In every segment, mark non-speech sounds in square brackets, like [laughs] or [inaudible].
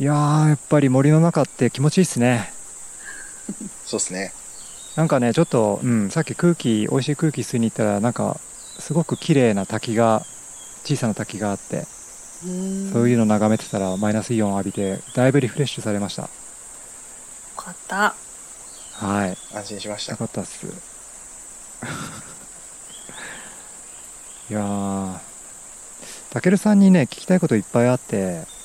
いやーやっぱり森の中って気持ちいいっすね。そうですね。なんかねちょっと、うん、さっき空気美味しい空気吸いに行ったらなんかすごく綺麗な滝が小さな滝があってそういうのの眺めてたらマイナスイオン浴びてだいぶリフレッシュされました。よかった。はい。安心しました。よかったっす。[laughs] いやー。たけるさんにね聞きたいこといっぱいあってはい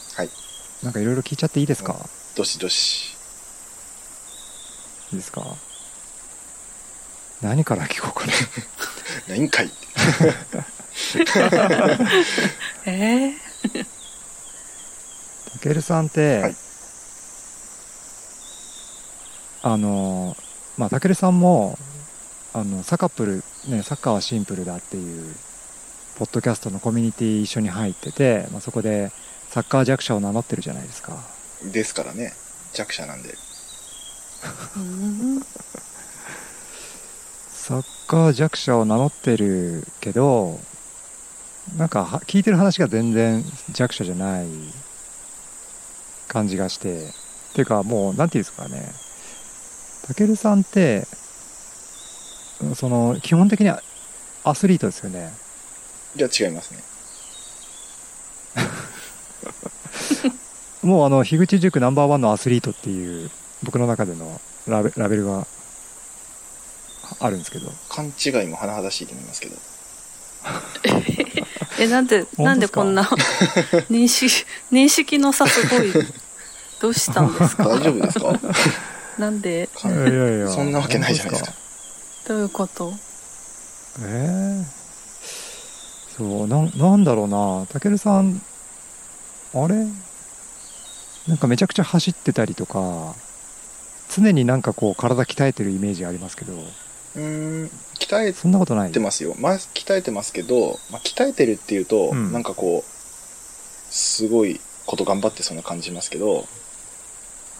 なんかいろいろ聞いちゃっていいですか、どしどし。いいですか？何から聞こうかな？[laughs] 何回？[laughs] えー、たけるさんって、はい。あのまあたけるさんもあのサカップルねサッカーはシンプルだっていうポッドキャストのコミュニティ一緒に入ってて、まあ、そこでサッカー弱者を名乗ってるじゃないですか。ですからね。弱者なんで。うんサッカー弱者を名乗ってるけどなんかは聞いてる話が全然弱者じゃない感じがして。っていうかもうなんていうんですかね。たけるさんってその基本的にはアスリートですよね。じゃあ違いますねもうあの樋口塾ナンバーワンのアスリートっていう僕の中でのラベラベルがあるんですけど。勘違いも甚だしいと思いますけど。[laughs] えなんでか？なんでこんな認識認識の差すごいどうしたんですか？大丈夫ですか？なんで？かいやいやいや。そんなわけないじゃないですか。どういうこと？えー、そうなんなんだろうな。たけるさんあれ？なんかめちゃくちゃ走ってたりとか常になんかこう体鍛えてるイメージありますけど。うーん鍛えそんなことない？てますよ、まあ、鍛えてますけど、まあ、鍛えてるっていうと、うん。なんかこうすごいこと頑張ってそうな感じますけど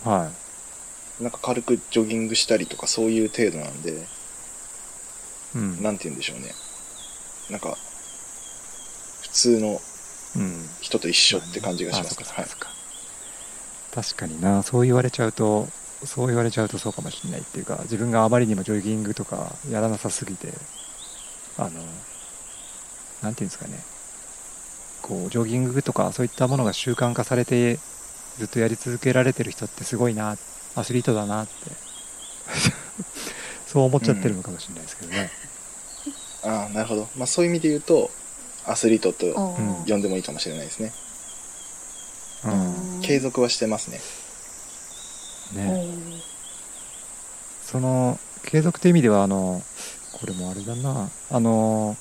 はなんか軽くジョギングしたりとかそういう程度なんでい、うん。なんて言うんでしょうね。なんか普通のうん、人と一緒って感じがしますかそっはい確かにな。そう言われちゃうとそう言われちゃうとそうかもしれないっていうか自分があまりにもジョギングとかやらなさすぎてあのなんていうんですかね。こうジョギングとかそういったものが習慣化されてずっとやり続けられてる人ってすごいなアスリートだなって。[laughs] そう思っちゃってるのかもしれないですけどね、ああなるほど、まあ、そういう意味で言うとアスリートと呼んでもいいかもしれないですね。うん継続はしてますね。ね。その継続という意味ではあのこれもあれだな。あの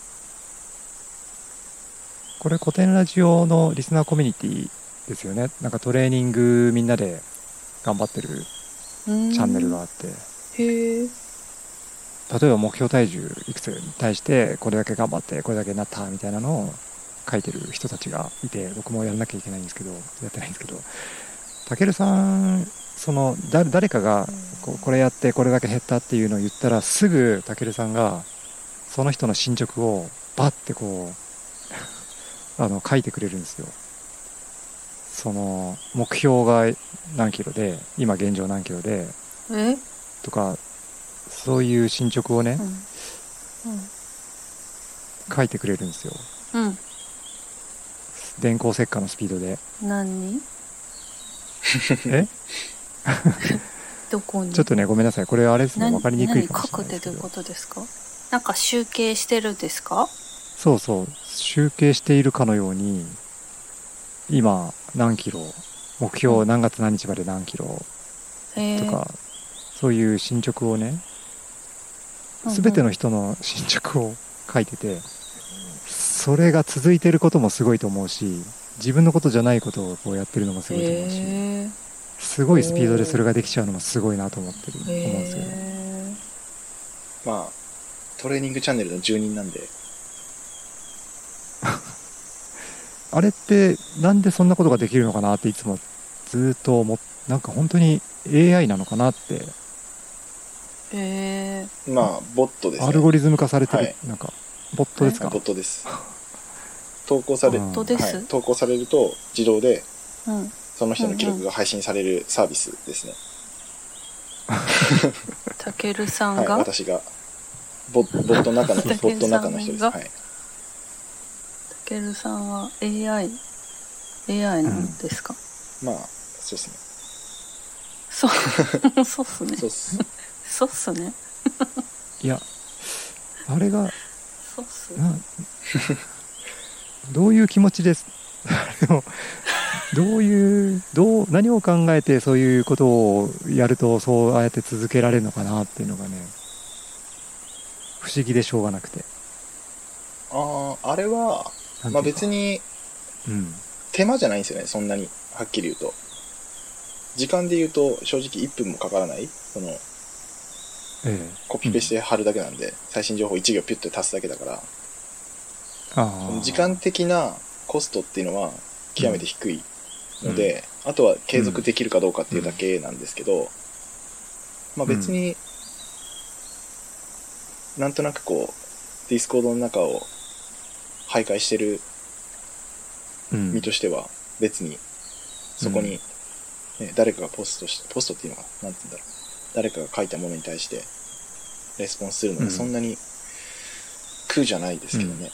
これ古典ラジオのリスナーコミュニティですよね。なんかトレーニングみんなで頑張ってるチャンネルがあって。例えば目標体重いくつに対してこれだけ頑張ってこれだけなったみたいなのを書いてる人たちがいて僕もやらなきゃいけないんですけどやってないんですけどたけるさんそのだ誰かがこれやってこれだけ減ったっていうのを言ったらすぐたけるさんがその人の進捗をバッてこう [laughs] あの書いてくれるんですよ。その目標が何キロで今現状何キロでえ？とかそういう進捗をねうん。書いてくれるんですよ。うん電光石火のスピードで。うん何？え？[laughs] どこに？ちょっとねごめんなさい。これあれですね。何？分かりにくいかもしれ何書くないですけど。ってどういうことですか？なんか集計してるんですか？そうそう。集計しているかのように今何キロ？目標何月何日まで何キロ？とか、そういう進捗をね全ての人の進捗を書いててそれが続いてることもすごいと思うし自分のことじゃないことをこうやってるのもすごいと思うしへすごいスピードでそれができちゃうのもすごいなと思ってる思うんえですけどへまあトレーニングチャンネルの住人なんで。[laughs] あれってなんでそんなことができるのかなっていつもずーっと思っなんか本当に AI なのかなって。えへえまあボットですね。アルゴリズム化されてる、はい。なんかボットですか？ボットです投稿され、ボットです？はい、投稿されると自動でうんその人の記録が配信されるサービスですね。[laughs] たけるさはい、んが、私が。ボボットの中の、ボットの中の人です。がはい。たけるさんは AI、AI なんですか、まあ、そうですね。そう、[laughs] そうっすねそう。っす。そうっすね。いやあれがそうっすね。などういう気持ちです？[laughs] どういうどう何を考えてそういうことをやるとそうやって続けられるのかなっていうのがね不思議でしょうがなくてああ、あれは、まあ別に、にうん、手間じゃないんですよね、そんなに。はっきり言うと。時間で言うと、正直1分もかからない。その、ええコピペして貼るだけなんで、最新情報1行ピュッと足すだけだから、時間的なコストっていうのは極めて低いので、あとは継続できるかどうかっていうだけなんですけど、まあ別に、なんとなくこう、 Discord の中を徘徊してるうん。身としては、別に、そこに、ね誰かがポストして、ポストっていうのかな、なんて言うんだろう。誰かが書いたものに対して、レスポンスするのうん。で、そんなに苦じゃないですけどね。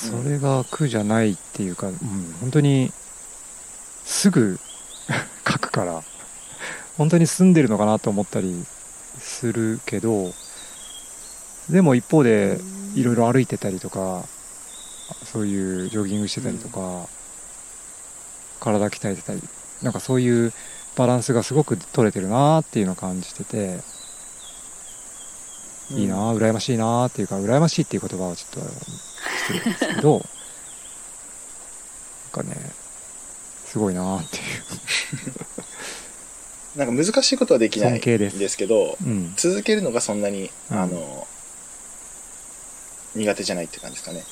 それが苦じゃないっていうか、うん、本当にすぐ書くから本当に住んでるのかなと思ったりするけどでも一方でいろいろ歩いてたりとかそういうジョギングしてたりとか、体鍛えてたりなんかそういうバランスがすごく取れてるなっていうのを感じてて、いいなうん。羨ましいなっていうか羨ましいっていう言葉はちょっと失礼ですけど [laughs] なんかねすごいなってい [laughs] なんか難しいことはできないんですけど、う、うん、続けるのがそんなに、うん。あの、苦手じゃないって感じですかね。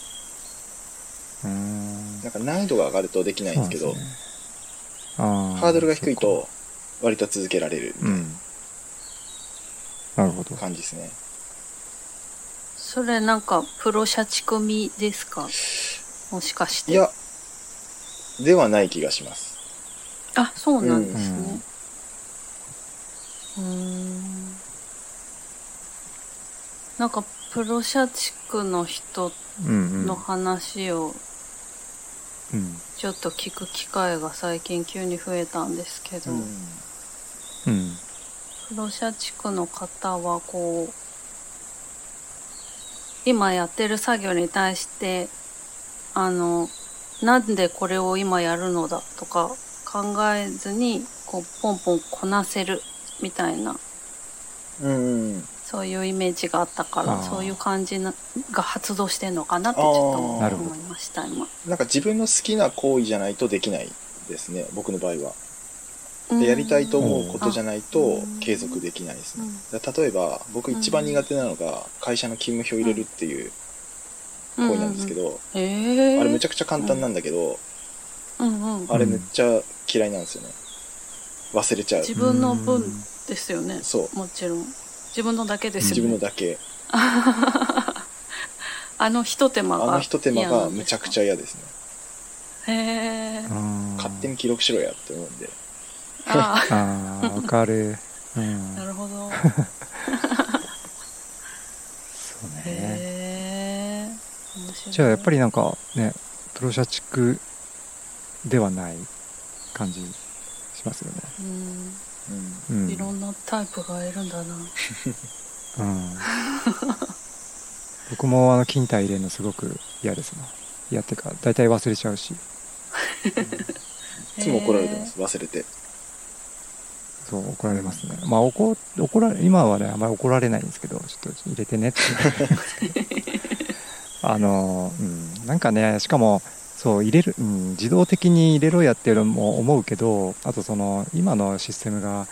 うーん。なんか難易度が上がるとできないんですけど、ね。ハードルが低いそと割と続けられるうん。なるほど。感じですね。それなんかプロ社畜みですか？もしかして。いや、ではない気がします。あそうなんですね。うーん。なんかプロ社畜の人の話をうん。ちょっと聞く機会が最近急に増えたんですけど、うん。うん。プロ社畜の方はこう今やってる作業に対してあのなんでこれを今やるのだとか考えずにこうポンポンこなせるみたいなうんうん。そういうイメージがあったからそういう感じなが発動してんのかなってちょっとあ思いました今。なんか自分の好きな行為じゃないとできないですね、僕の場合は。でやりたいと思うことじゃないとうん。継続できないですね。例えば、僕一番苦手なのが会社の勤務表を入れるっていう行為なんですけど、あれめちゃくちゃ簡単なんだけど、うんうん、あれめっちゃ嫌いなんですよね。忘れちゃう。自分の分ですよね。そう。もちろん。自分のだけです自よね。分のだけ。[laughs] あの一手間があの一手間がむちゃくちゃゃ嫌ですね。へえ勝手に記録しろやって思うんで。あああわかる。うん。あなるほど。[laughs] そうね。へえじゃあやっぱりなんかねプロ社畜ではない感じしますよね。うん。うん。うん。いろんなタイプがいるんだな。うん。[laughs] 僕もあの勤怠入れるのすごく嫌ですな嫌っていうか大体忘れちゃうし。いつも怒られてます、忘れて。そう怒られますね。まあ怒怒られ今はねあんまり怒られないんですけどちょっと入れてねって。言われますけどあのうんなんかねしかもそう入れる、うん、自動的に入れろやっていうのも思うけどあとその今のシステムが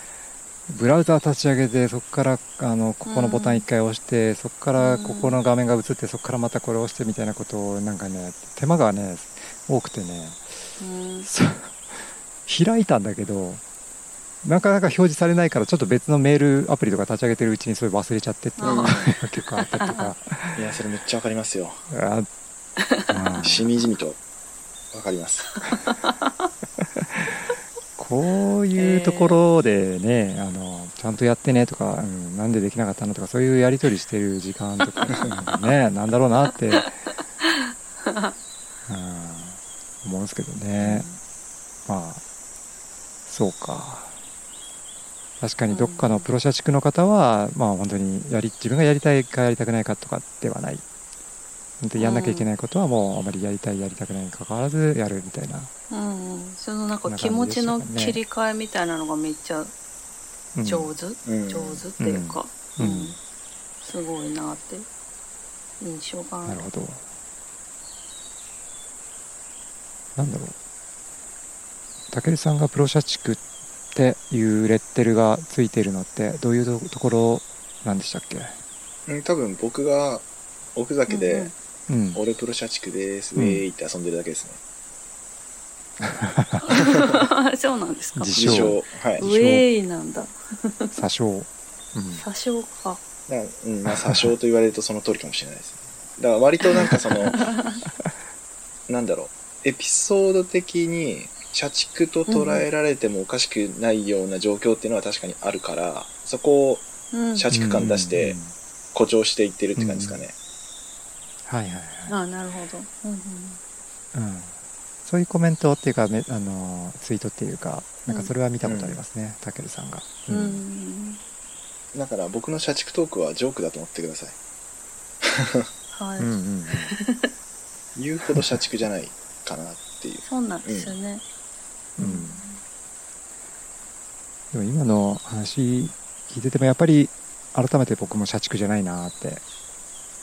ブラウザー立ち上げてそこからあのここのボタン1回押して、そこからここの画面が映ってそこからまたこれ押してみたいなことをなんかね手間がね多くてね。うん。開いたんだけどなかなか表示されないからちょっと別のメールアプリとか立ち上げてるうちにそれ忘れちゃってっていうのが [laughs] 結構あったりとか。いや、それめっちゃわかりますよ。あうん [laughs] しみじみとわかります。[laughs] こういうところでね、あのちゃんとやってねとか、うん、なんでできなかったのとかそういうやり取りしてる時間とかねなんだろうなって、うん、思うんですけどね、まあそうか確かにどっかのプロ社畜の方は、まあ本当にやり自分がやりたいかやりたくないかとかではない。本当にやんなきゃいけないことはもうあまりやりたいやりたくないにかかわらずやるみたいな、うんうん、そのなんか気持ちの切り替えみたいなのがめっちゃうん上手、うん。上手っていうか、うん。うん。すごいなって印象がある。なるほど。なんだろう。たけるさんがプロ社畜っていうレッテルがついているのってどういうところなんでしたっけ？うん、多分僕が奥酒で、うんうん。俺プロ社畜です、うんウェーイって遊んでるだけですね。[laughs] そうなんですか？自自称。称。はい。ウェイなんだ。詐称、うん、詐称か。だうん、まあ、詐称と言われるとその通りかもしれないですね。だから割となんかその、[laughs] なんだろう、エピソード的に社畜と捉えられてもおかしくないような状況っていうのは確かにあるから、そこをうん。社畜感出してうん。うんうん誇張していってるって感じですかね。はいはいはい。あなるほど、うんうん、そういうコメントっていうかめあのツイートっていうかなんかそれは見たことありますねたけるさんが、うん。うん。だから僕の社畜トークはジョークだと思ってください。はい、うんうんうん。[laughs] 言うほど社畜じゃないかなっていう。そうなんですよね、うん。でも今の話聞いててもやっぱり改めて僕も社畜じゃないなって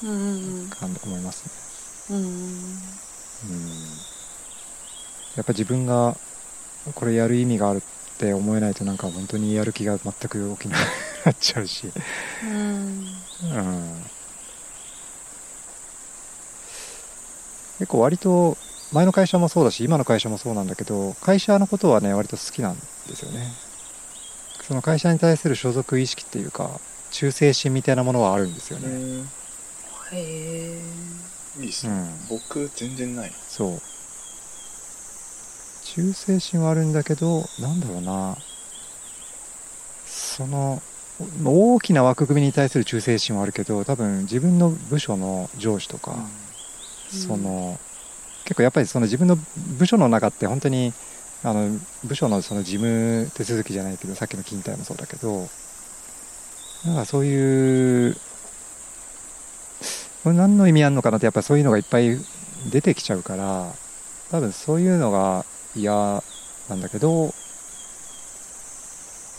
思いますね。うんうんうん。やっぱ自分がこれやる意味があるって思えないとなんか本当にやる気が全く起きなくなっちゃうし、うん。うん、結構割と前の会社もそうだし今の会社もそうなんだけど会社のことはね割と好きなんですよねその会社に対する所属意識っていうか忠誠心みたいなものはあるんですよねうん。へえいいですね。うん僕全然ない。そう忠誠心はあるんだけどなんだろうなその大きな枠組みに対する忠誠心はあるけど多分自分の部署の上司とか、うんその結構やっぱりその自分の部署の中って本当にあの部署のその事務手続きじゃないけどさっきの勤怠もそうだけどなんかそういうこれ何の意味あるのかなってやっぱそういうのがいっぱい出てきちゃうから多分そういうのが嫌なんだけど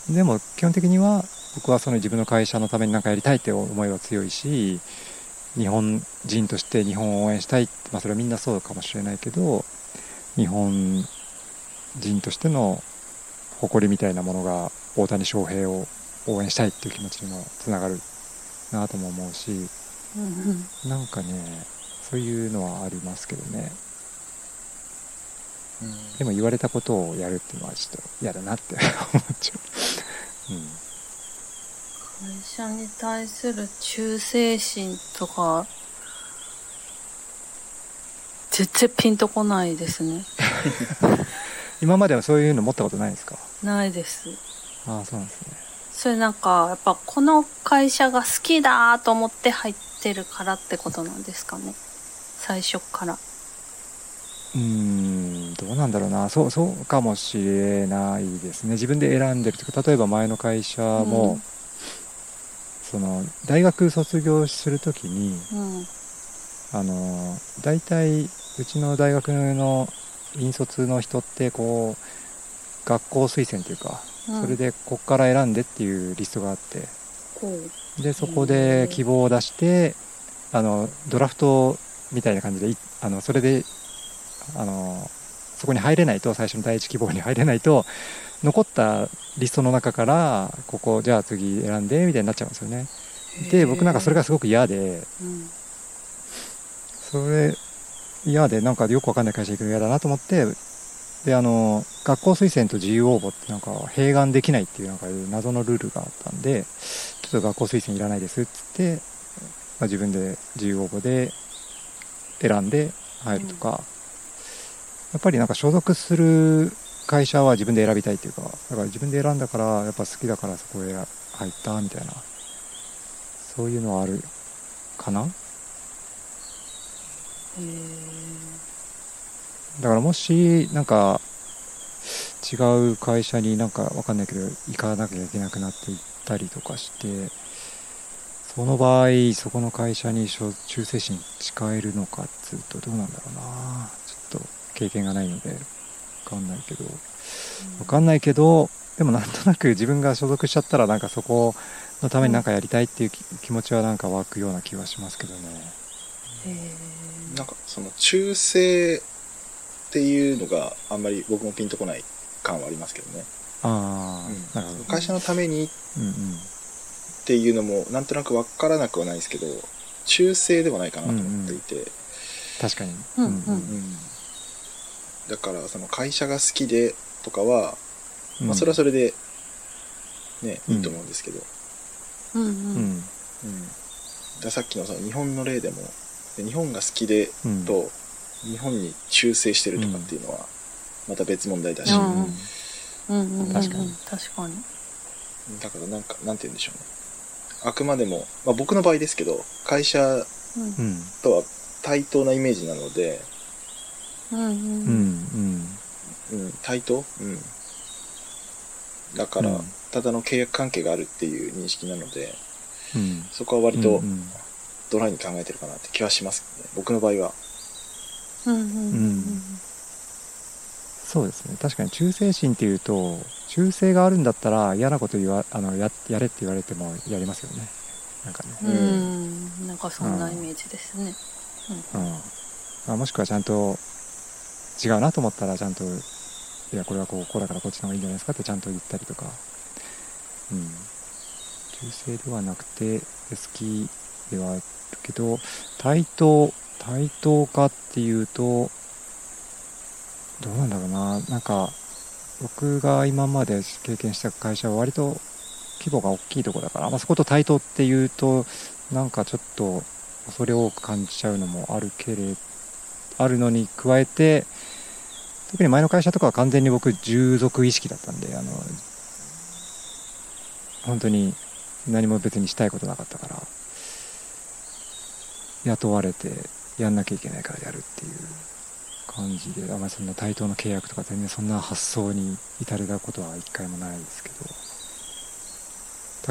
でも基本的には僕はその自分の会社のために何かやりたいって思いは強いし日本人として日本を応援したい、まあ、それはみんなそうかもしれないけど日本人としての誇りみたいなものが大谷翔平を応援したいっていう気持ちにもつながるなとも思うしうんうんなんかねそういうのはありますけどね。でも言われたことをやるっていうのはちょっと嫌だなって思っちゃう、うん会社に対する忠誠心とか全然ピンとこないですね。[laughs] 今まではそういうの持ったことないですか？ないです。ああそうなんですね。それなんかやっぱこの会社が好きだと思って入ってるからってことなんですかね？最初から。うーんどうなんだろうな。そうそうかもしれないですね。自分で選んでるとか例えば前の会社も、うんその大学卒業するときにうん。あの大体うちの大学の引率の人ってこう学校推薦というか、うん。それでここから選んでっていうリストがあって。でそこで希望を出してあのドラフトみたいな感じでいあのそれであのそこに入れないと最初の第一希望に入れないと残ったリストの中からここじゃあ次選んでみたいになっちゃうんですよね。で僕なんかそれがすごく嫌で。うん。それ嫌でなんかよくわかんない会社行くの嫌だなと思ってであの学校推薦と自由応募ってなんか併願できないっていうなんか謎のルールがあったんでちょっと学校推薦いらないですっつって、まあ、自分で自由応募で選んで入るとか、やっぱりなんか所属する会社は自分で選びたいっていうかだから自分で選んだからやっぱ好きだからそこへ入ったみたいなそういうのはあるかな。へだからもしなんか違う会社になんかわかんないけど行かなきゃいけなくなっていったりとかしてその場合そこの会社に忠誠心誓えるのかっつうとどうなんだろうな。ちょっと経験がないので。わかんないけど。わかんないけどでもなんとなく自分が所属しちゃったらなんかそこのためになんかやりたいっていうき気持ちはなんか湧くような気はしますけどね。なんかその忠誠っていうのがあんまり僕もピンとこない感はありますけどね。ああ、うん。会社のためにうんうん。っていうのもなんとなくわからなくはないですけど、忠誠ではないかなと思っていて、確かに。うん。うんうんだからその会社が好きでとかは、うん。まあそれはそれでね、うん。いいと思うんですけど、うんうん。うん。うん、ださっきのその日本の例でもで日本が好きでうん。と日本に忠誠してるとかっていうのはまた別問題だし、うんうん。確かに。確かに。だからなんかなんて言うんでしょうね。あくまでも、まあ、僕の場合ですけど会社とは対等なイメージなので、うんうんうん、対等、うん、だから、うんただの契約関係があるっていう認識なのでうんそこは割とドライに考えてるかなって気はしますね。僕の場合は。うんうんそうですね確かに忠誠心っていうと忠誠があるん。だったら嫌なこと言わあのややれって言われてもやりますよねなん。かねうん。なん。かそん。なイメージですねうん。まあ、もしくはちゃん。と違うなと思ったらちゃんといやこれはこうこうだからこっちの方がいいんじゃないですかってちゃんと言ったりとか。うん。忠誠ではなくて好きではあるけど対等対等かっていうとどうなんだろうな。なんか僕が今まで経験した会社は割と規模が大きいところだから、まあ、そこと対等っていうとなんかちょっと恐れ多く感じちゃうのもあるけれあるのに加えて特に前の会社とかは完全に僕従属意識だったんであの本当に何も別にしたいことなかったから雇われてやんなきゃいけないからやるっていう感じであんまりそんな対等の契約とか全然そんな発想に至れたことは一回もないですけど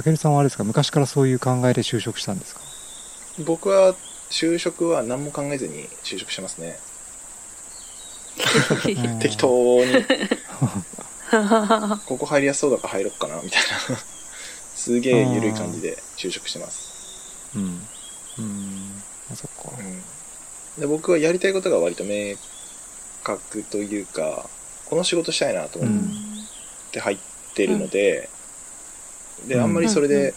武さんはあれですか昔からそういう考えで就職したんですか？僕は就職は何も考えずに就職してますね。う [laughs] ん適当に。[laughs] ここ入りやすそうだから入ろっかなみたいな。[laughs] すげえ緩い感じで就職してます、うん。うん。あそっか。うん、で僕はやりたいことが割と明確というかこの仕事したいなと思って入ってるので、でうん。あんまりそれで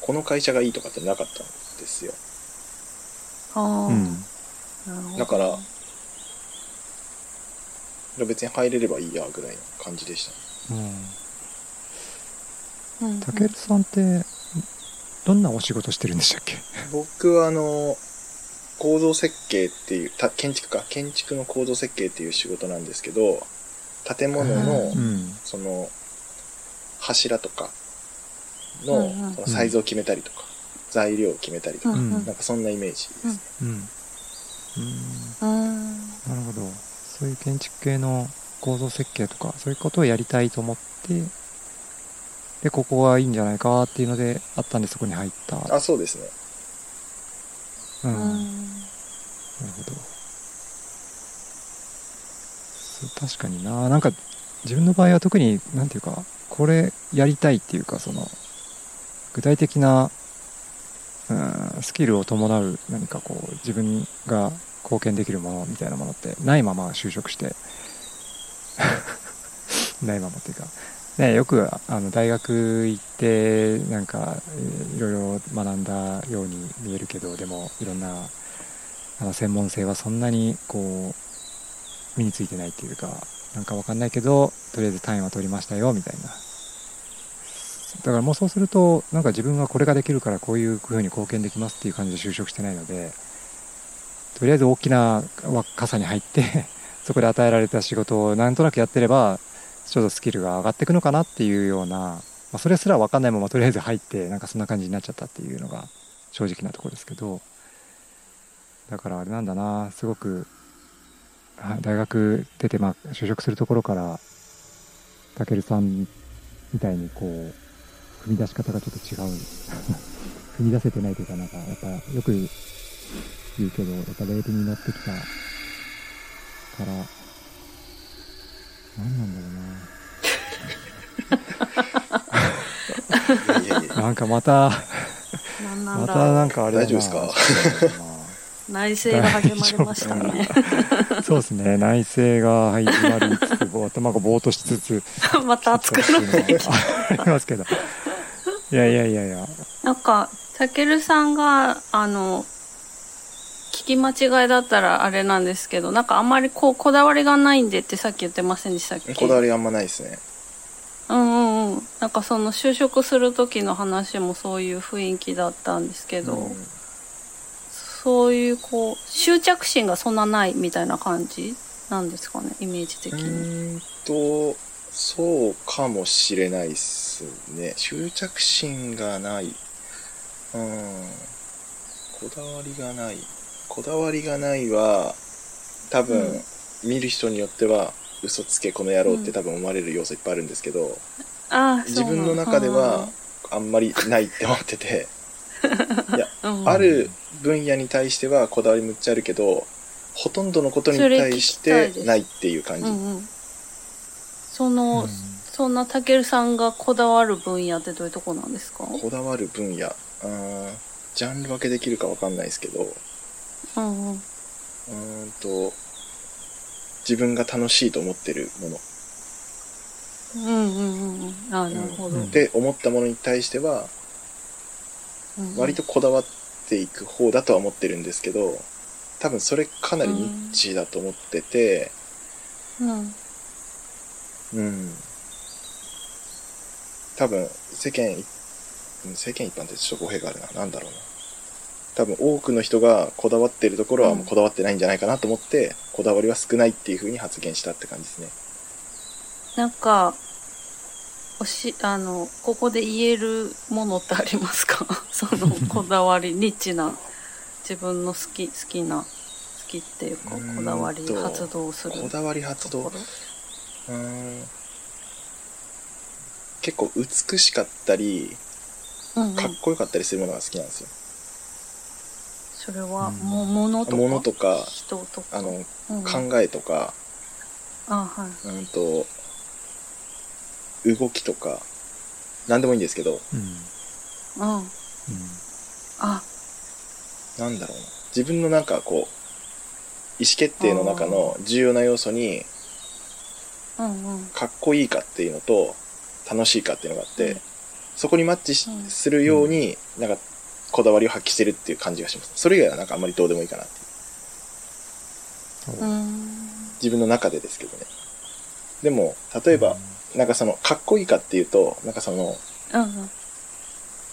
この会社がいいとかってなかったんですよああうん。だから別に入れればいいやぐらいの感じでしたうん。うんうん。たけるさんってどんなお仕事してるんでしたっけ？僕はあの構造設計っていうた建築か。建築の構造設計っていう仕事なんですけど建物のうん。その柱とかのうんうん。そのサイズを決めたりとか材料を決めたりとかうん。うん。なんかそんなイメージですね。うん。うん。うん。なるほど。そういう建築系の構造設計とかそういうことをやりたいと思ってでここがいいんじゃないかっていうのであったんでそこに入った。あそうですね。うん、うなるんほど。そう確かにな。なんか自分の場合は特になんていうかこれやりたいっていうかその具体的な、スキルを伴う何かこう自分が貢献できるものみたいなものってないまま就職して。[laughs] ないままっていうか、ね、よくあの大学行ってなんかいろいろ学んだように見えるけどでもいろんなあの専門性はそんなにこう身についてないっていうかなんかわかんないけどとりあえず単位は取りましたよみたいな。だからもうそうするとなんか自分はこれができるからこういうふうに貢献できますっていう感じで就職してないのでとりあえず大きな傘に入って [laughs] そこで与えられた仕事をなんとなくやってればちょっとスキルが上がっていくのかなっていうような、まあ、それすら分かんないままとりあえず入ってなんかそんな感じになっちゃったっていうのが正直なところですけどだからあれなんだなすごく大学出てまあ就職するところからたけるさんみたいにこう踏み出し方がちょっと違う [laughs] 踏み出せてないというかなんかやっぱよく言うけどやっぱレールに乗ってきたから何なんだろいやいやいうや。ななんかまたまたなんかあれだな。大丈夫ですか？[laughs] 内政が始まりましたね。[laughs] そうですね。内政が始まりつつぼ頭がぼーっとしつつまた熱くなってきた。ありますけどいやいやいやいや。なんか、たけるさんが、あの、聞き間違いだったらあれなんですけど、なんかあんまりこう、こだわりがないんでってさっき言ってませんでしたっけ？こだわりあんまないですね。うんうんうん。なんかその就職する時の話もそういう雰囲気だったんですけど、うん。そういうこう、執着心がそんなないみたいな感じなんですかね、イメージ的うに。ーんとそうかもしれないっすね。執着心がない。うん。こだわりがない。こだわりがないは多分、うん。見る人によっては嘘つけこの野郎ってうん。多分思われる要素いっぱいあるんですけど、ああ、自分の中ではあんまりないって思ってて。[laughs] いやそうん。ある分野に対してはこだわりむっちゃあるけどほとんどのことに対してないっていう感じ、うんうん。その、そんなたけるさんがこだわる分野ってどういうとこなんですか？こだわる分野うーんジャンル分けできるかわかんないですけどううんうん。ーんと自分が楽しいと思ってるものうんうんうんうん。ああ、なるほど。うんって思ったものに対してはうんうん割とこだわっていく方だとは思ってるんですけど多分それかなりニッチだと思っててうん。うん。多分世間世間一般ってちょっと語弊があるな。なんだろうな。多分多くの人がこだわってるところはもうこだわってないんじゃないかなと思って、こだわりは少ないっていう風に発言したって感じですね。なんか、おし、あの、ここで言えるものってありますか？[laughs] その、こだわり、ニッチな、自分の好き、好きな、好きっていうか、[laughs] こだわり発動するこだわり発動結構美しかったりうんうんかっこよかったりするものが好きなんですよ、それは、うんも、ものとか？物とか人とか？あのうんうん、考えとか、あ、はい。うんと動きとか何でもいいんですけどうんうんうん。あ、なんだろうな自分のなんかこう意思決定の中の重要な要素に。かっこいいかっていうのと楽しいかっていうのがあって、うん。そこにマッチするようになんかこだわりを発揮してるっていう感じがします。それ以外はなんかあんまりどうでもいいかなっていう。う。ーん。自分の中でですけどね。でも例えばなんかそのかっこいいかっていうとなんかその。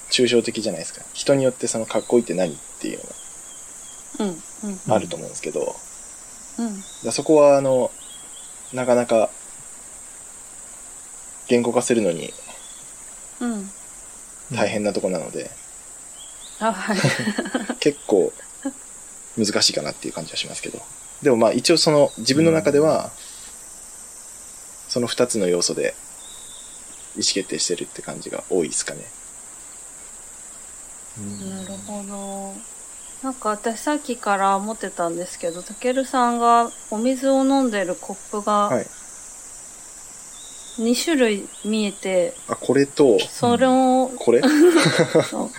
抽象的じゃないですか。人によってそのかっこいいって何っていうの。があると思うんですけど、うん。らそこはあのなかなか言語化するのにうん。大変なとこなので、あ、はい。[laughs] 結構難しいかなっていう感じはしますけどでもまあ一応その自分の中ではその2つの要素で意思決定してるって感じが多いですかねなるほど。なんか私さっきから思ってたんですけど、たけるさんがお水を飲んでるコップがはい2種類見えて、あこれと。それを、これ？[laughs] そう。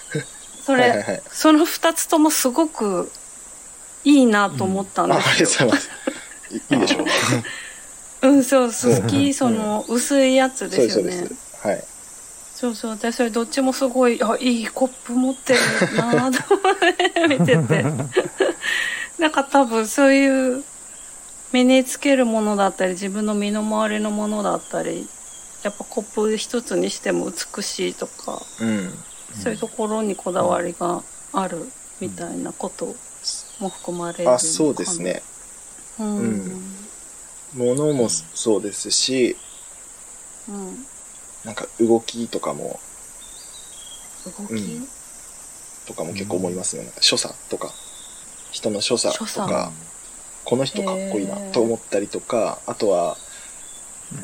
それ、はいはいはい。その2つともすごくいいなと思ったんああですよ。りがとうございます。いいいでしょう。[laughs] うん、そう、好き、その、薄いやつでですよね。すはい。そうそう、私それどっちもすごい、あ、いいコップ持ってるなぁと思って見てて。[laughs] なんか多分そういう身につけるものだったり、自分の身の回りのものだったり、やっぱコップ一つにしても美しいとか、うん。そういうところにこだわりがあるみたいなことも含まれるあそうですね。うん。うん。ものもそうですし、うん。なんか動きとかも、動き、うん。とかも結構思いますね。なんか所作とか、人の所作と所か、この人かっこいいなと思ったりとか、あとは、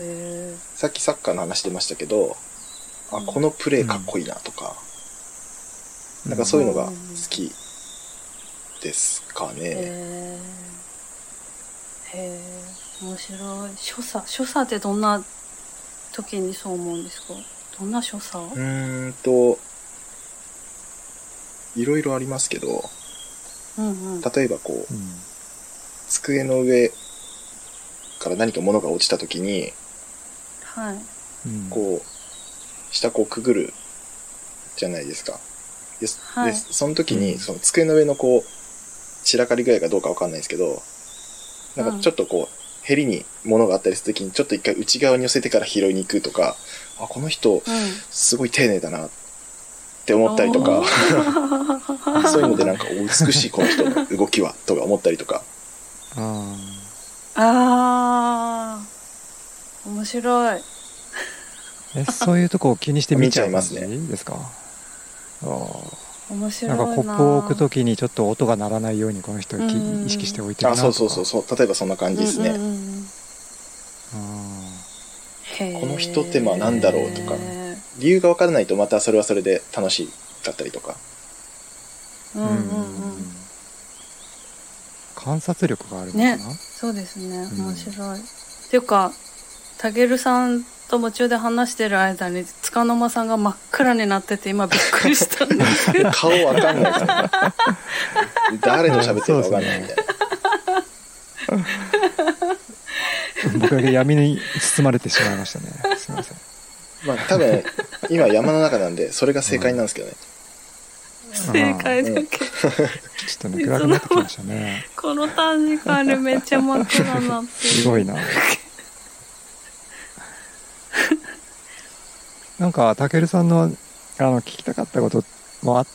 へさっきサッカーの話出ましたけど、あ、うんこのプレーかっこいいなとか、なんかそういうのが好きですかえ。ね。へえ。面白い。所作。所作ってどんな時にそう思うんですか？どんな所作？うーんと、いろいろありますけど、うんうん。例えばこう、うん机の上から何か物が落ちた時に、はい。うんこう、下こうくぐるじゃないですか。で、はいでその時に、うんその机の上のこう、散らかり具合がどうかわかんないですけど、なんかちょっとこう、ヘリに物があったりする時に、ちょっと一回内側に寄せてから拾いに行くとか、あ、この人、うん。すごい丁寧だなって思ったりとか、そういうのでなんか、お美しいこの人の動きは、とか思ったりとか、あああ。面白い。ーえそういうとこを気にして見ちゃい見ますねですか？あ面白ーいな。なんかコップを置くときにちょっと音が鳴らないようにこの人きうん意識しておいてるあ、なとかそうそうそうそう、例えばそんな感じですね。うんうんうんこの一手間なんだろうとか理由がわからないとまたそれはそれで楽しかったりとか。うんうんうんうん。観察力があるのかねな、そうですね。うん面白い。っていうか、たけるさんと夢中で話してる間に、つかの間さんが真っ暗になってて、今びっくりしたんですけど。[laughs] 顔わかんない。誰と喋ってるかわかんないみたいな。僕だけ闇に包まれてしまいましたねすみませんまあ多分、今山の中なんで、それが正解なんですけどね。正解だけ。ど、ちょっとね暗くなってきましたね。この短時間でめっちゃ真っ暗になってる。すごいな。なんかたけるさんのあの聞きたかったこともあ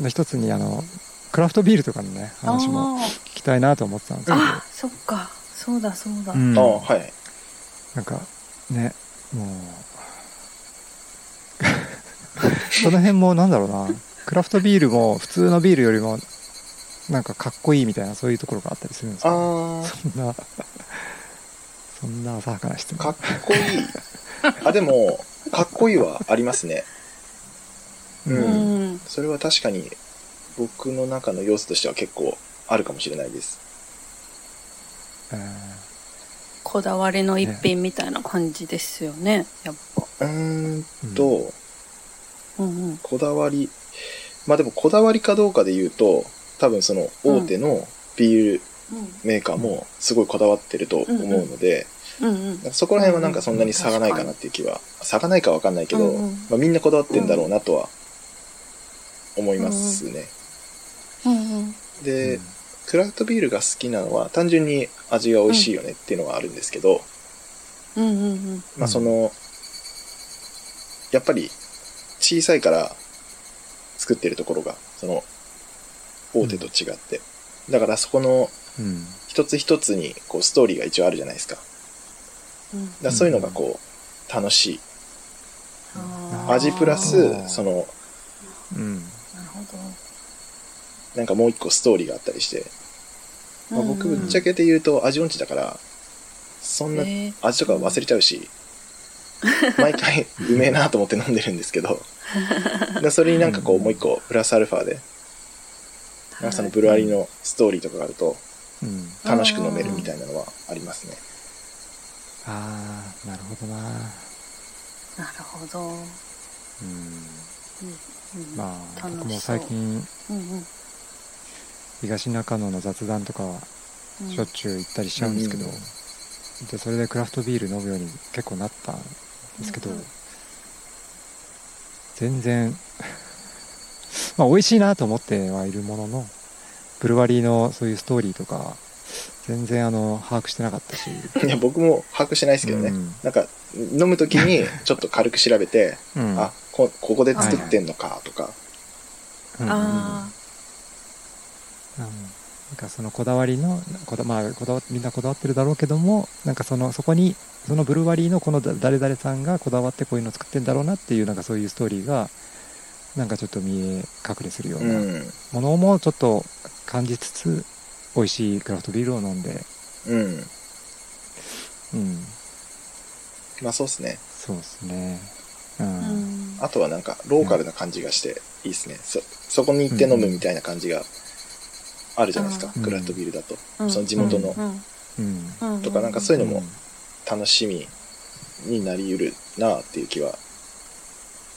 の一つにあのクラフトビールとかのね話もあ聞きたいなと思ってたんですけど。ーあ、そっか。そうだそうだ。うん。ああ、はい。なんかねもう。[laughs] その辺もなんだろうなクラフトビールも普通のビールよりもなんかかっこいいみたいなそういうところがあったりするんですか？あそんな [laughs] そんな浅はかな質あ、問かっこいい。あ、でも、かっこいいはありますね。ううんうん。それは確かに、僕の中の要素としては結構あるかもしれないです。えこだわりの一品みたいな感じですよね。やっぱ。うーんーと、うんうん。こだわり、まあでもこだわりかどうかで言うと、多分その大手のビールメーカーもすごいこだわってると思うので、そこら辺はなんかそんなに差がないかなっていう気は、差がないかわかんないけど、うんうん。まあみんなこだわってんだろうなとは思いますね。で、うんクラフトビールが好きなのは単純に味が美味しいよねっていうのがあるんですけど。まあその、やっぱり小さいから作ってるところが、その、大手と違って。だからそこのうん。一つ一つにこうストーリーが一応あるじゃないですか。うん。らそういうのがこう、楽しい。味プラスその、うん。なるほなんかもう一個ストーリーがあったりして、ど。まあ、僕ぶっちゃけて言うと味音痴だから、そんなえー。味とか忘れちゃうし、毎回うめえなと思って飲んでるんですけど、[laughs] でそれになんかこうもう一個プラスアルファで、そのブルワリーのストーリーとかがあるとうん。楽しく飲めるみたいなのはありますね。ああなるほどな。なるほど。うん。うん。うんまあ僕も最近うんうん。東中野の雑談とかしょっちゅう行ったりしちゃうんですけど、うんでそれでクラフトビール飲むように結構なったんですけど、うん。うん全然 [laughs] まあ美味しいなと思ってはいるもののブルワリーのそういうストーリーとか全然あの把握してなかったし、[laughs] いや、僕も把握してないですけどね。うん。なんか、飲むときに [laughs] ちょっと軽く調べて、うん。あこ、ここで作ってんのかとか、うん。うんうんあうんなんかそのこだわりのこだ、まあ、こだわみんなこだわってるだろうけどもなんかそのそこにそのブルワリーのこのだ誰々さんがこだわってこういうのを作ってんだろうなっていうなんかそういうストーリーがなんかちょっと見え隠れするようう。なんものもちょっと感じつつ美味しいクラフトビールを飲んで、うん。うん、まあそうですね。そうですね。う、うんんあとはなんか、ローカルな感じがしていいですね。そ、そこに行って飲むみたいな感じがあるじゃないですか。うん。クラフトビールだと。うん。その地元の。うん。とかなんかそういうのも楽しみになりうるなっていう気は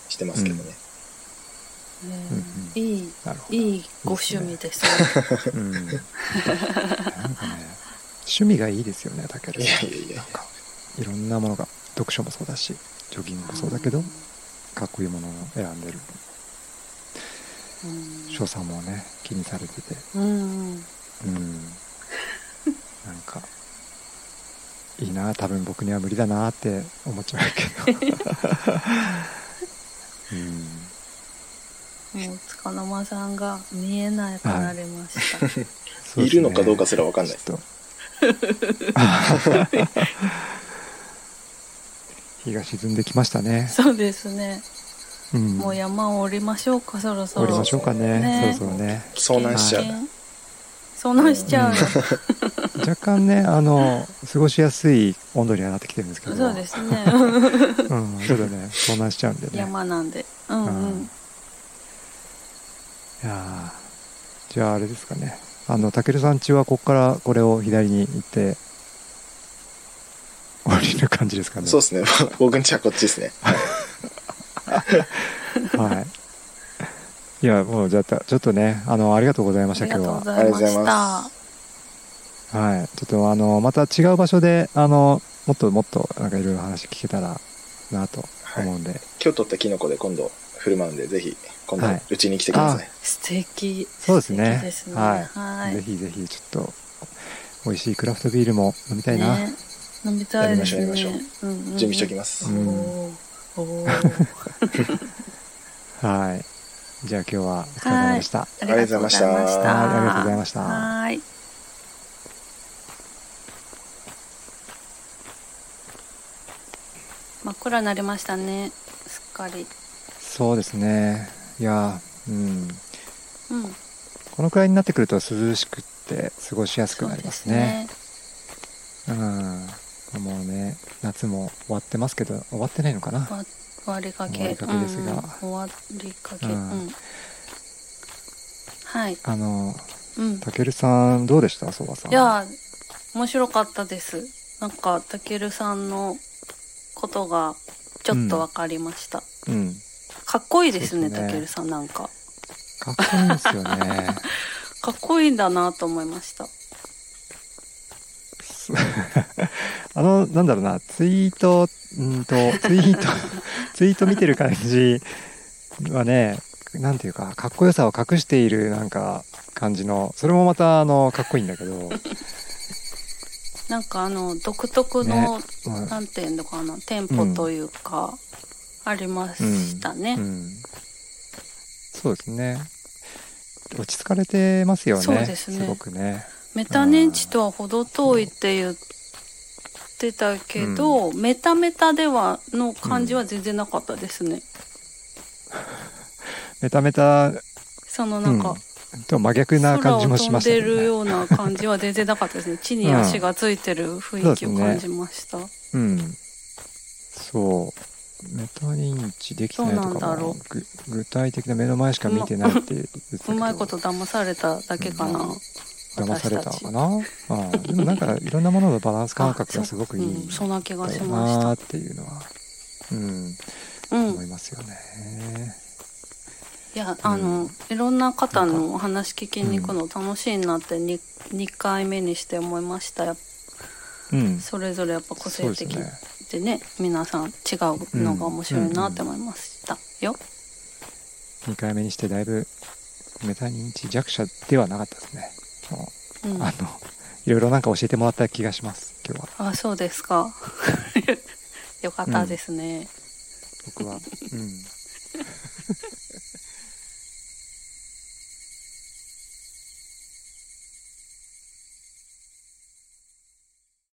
してますけどね。ねうん。いいなるほど。いいご趣味ですね。うん、[laughs] なんかね趣味がいいですよね、たけるいさん。やいやいや。なんかいろんなものが読書もそうだしジョギングもそうだけど、かっこいいものを選んでる。うん所作もね気にされてて。うんうん。[laughs] なんかいいな多分僕には無理だなって思っちゃうけど。[laughs] うん。もう塚の間さんが見えなくなりました、そうですねいるのかどうかすらわかんない。[laughs] と。日が沈んできましたね、そうですねうん、もう山を降りましょうかそろそろ。降りましょうかね。ね。そろそろね。遭難しちゃう。遭難しちゃう。よ、[laughs] 若干ねあの過ごしやすい温度にはなってきてるんですけど。そうですね。うん、ちょっとね遭難しちゃうんでね。山なんで。うんうん。いやーじゃああれですかね。あのたけるさん家はここからこれを左に行って [laughs] 降りる感じですかね。そうですね。僕んちはこっちですね。[laughs] はい。いやもうじゃあちょっとねあのありがとうございました今日はありがとうございた。まは。い。ちょっとあのまた違う場所であのもっともっとなんかいろいろ話聞けたらなと思うんで、今日取ったキノコで今度振る舞うんで、ぜひ、今度はい、うちに来てください。素敵。そうですね。すね。はい。はい。ぜひぜひちょっと美味しいクラフトビールも飲みたいな、ね。飲みたいですね。やりましょうやりう。んうんうん。準備しておきます。うんはいじゃあ今日はお疲れ様でした、ありがとうございました。はいありがとうございましたはい。真っ暗になりましたね。すっかり。そうですねいやうんうん。このくらいになってくると涼しくって過ごしやすくなりますねうんもうね夏も終わってますけど終わってないのかな？わ終わりかけ。終わりかけですがうんうん終わりかけ。ううんん。はい。あのうん。たけるさんどうでした？そばさんいや、面白かったです。なんか、たけるさんのことがちょっとわかりました。うんかっこいいですねたけるさんなんか。かっこいいですよね [laughs] かっこいいんだなと思いました。[laughs] [laughs] あのなんだろうなツイートうんとツイート [laughs] ツイート見てる感じはねなんていうかかっこよさを隠しているなんか感じのそれもまたあのかっこいいんだけど、なんかあの、独特の、うん。なんていうのかな、テンポというか、ありましたね。うん、そうですね。落ち着かれてますよね。そうですね。ごくね。メタ認知とは程遠いって言ってたけど、メタメタではの感じは全然なかったですね。[laughs] メタメタ。そのなんか、うん。と真逆な感じもしました空を飛んでるねような感じは全然なかったですね。地に足がついてる雰囲気を感じました。うん。そう。メタ認知できてないとかもぐ具体的な目の前しか見てないって [laughs] うまいこと騙されただけかな。騙された私ちかな、うん、でもなんかいろんなもののバランス感覚がすごくいいうん、そんな気がしだまなーっていうのは、うん、した。うん思。いますよね。いや、あの、いろんな方のお話聞きに行くの楽しいなって 2, 2回目にして思いました。うん、それぞれやっぱ個性的ですねでね皆さん違うのが面白いなって思いましたよ。2回目にしてだいぶメタ認知弱者ではなかったですね。うん、あのいろいろなんか教えてもらった気がします今日は。あそうですか。[laughs] よかったですね、うん、僕はうん。[laughs]